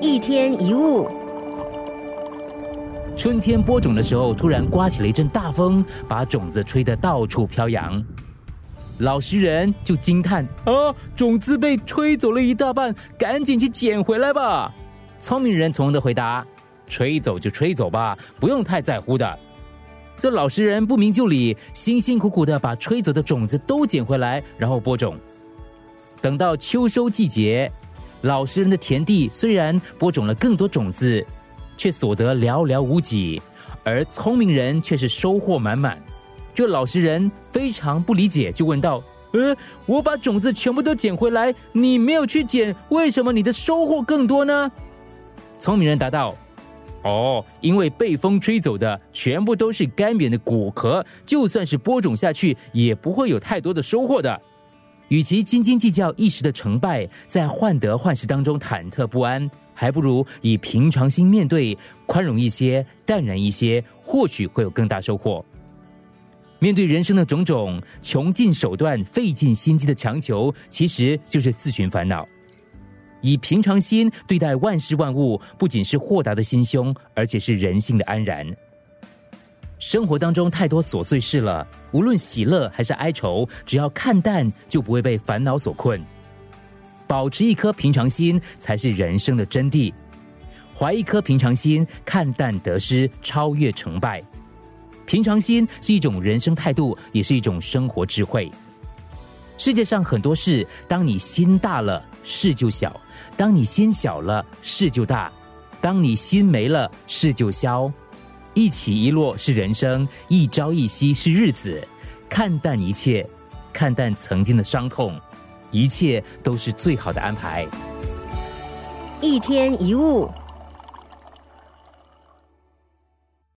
一天一物。春天播种的时候，突然刮起了一阵大风，把种子吹得到处飘扬。老实人就惊叹：“啊，种子被吹走了一大半，赶紧去捡回来吧。”聪明人从容的回答：“吹走就吹走吧，不用太在乎的。”这老实人不明就里，辛辛苦苦的把吹走的种子都捡回来，然后播种。等到秋收季节，老实人的田地虽然播种了更多种子，却所得寥寥无几；而聪明人却是收获满满。这老实人非常不理解，就问道：“呃，我把种子全部都捡回来，你没有去捡，为什么你的收获更多呢？”聪明人答道。哦，因为被风吹走的全部都是干瘪的果壳，就算是播种下去，也不会有太多的收获的。与其斤斤计较一时的成败，在患得患失当中忐忑不安，还不如以平常心面对，宽容一些，淡然一些，或许会有更大收获。面对人生的种种，穷尽手段、费尽心机的强求，其实就是自寻烦恼。以平常心对待万事万物，不仅是豁达的心胸，而且是人性的安然。生活当中太多琐碎事了，无论喜乐还是哀愁，只要看淡，就不会被烦恼所困。保持一颗平常心，才是人生的真谛。怀一颗平常心，看淡得失，超越成败。平常心是一种人生态度，也是一种生活智慧。世界上很多事，当你心大了，事就小；当你心小了，事就大；当你心没了，事就消。一起一落是人生，一朝一夕是日子。看淡一切，看淡曾经的伤痛，一切都是最好的安排。一天一物。